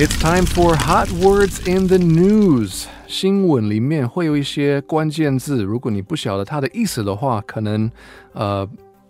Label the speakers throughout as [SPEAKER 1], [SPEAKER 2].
[SPEAKER 1] It's time for hot words in the news. 新闻里面会有一些关键字，如果你不晓得它的意思的话，可能呃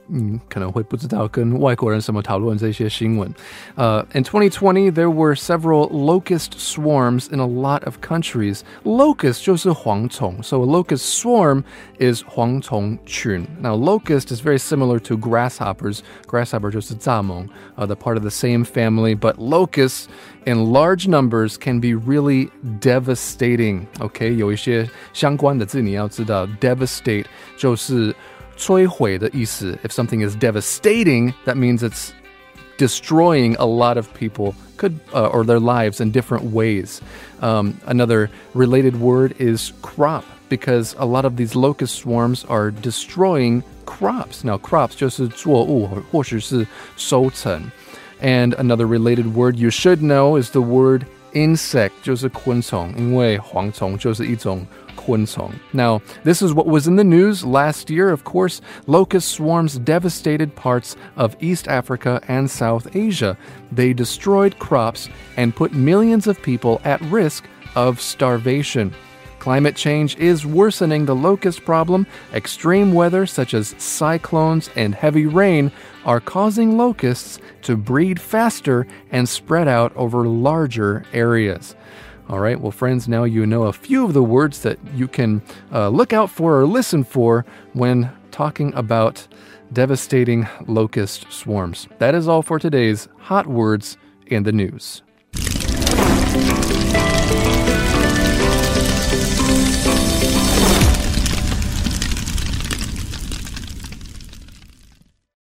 [SPEAKER 1] 嗯，可能会不知道跟外国人什么讨论这些新闻。Uh, in 2020, there were several locust swarms in a lot of countries. Locust 就是蝗虫, so a locust swarm is 蝗虫群. Now, locust is very similar to grasshoppers. Grasshopper 就是蚱蜢, uh, the part of the same family, but locusts in large numbers can be really devastating. OK，有一些相关的字你要知道，devastate 就是 摧毁的意思. If something is devastating, that means it's destroying a lot of people could uh, or their lives in different ways. Um, another related word is crop because a lot of these locust swarms are destroying crops. Now, crops 就是作物或者是收成. And another related word you should know is the word insect 就是昆虫，因为蝗虫就是一种 now, this is what was in the news last year. Of course, locust swarms devastated parts of East Africa and South Asia. They destroyed crops and put millions of people at risk of starvation. Climate change is worsening the locust problem. Extreme weather, such as cyclones and heavy rain, are causing locusts to breed faster and spread out over larger areas. All right, well, friends, now you know a few of the words that you can uh, look out for or listen for when talking about devastating locust swarms. That is all for today's Hot Words in the News.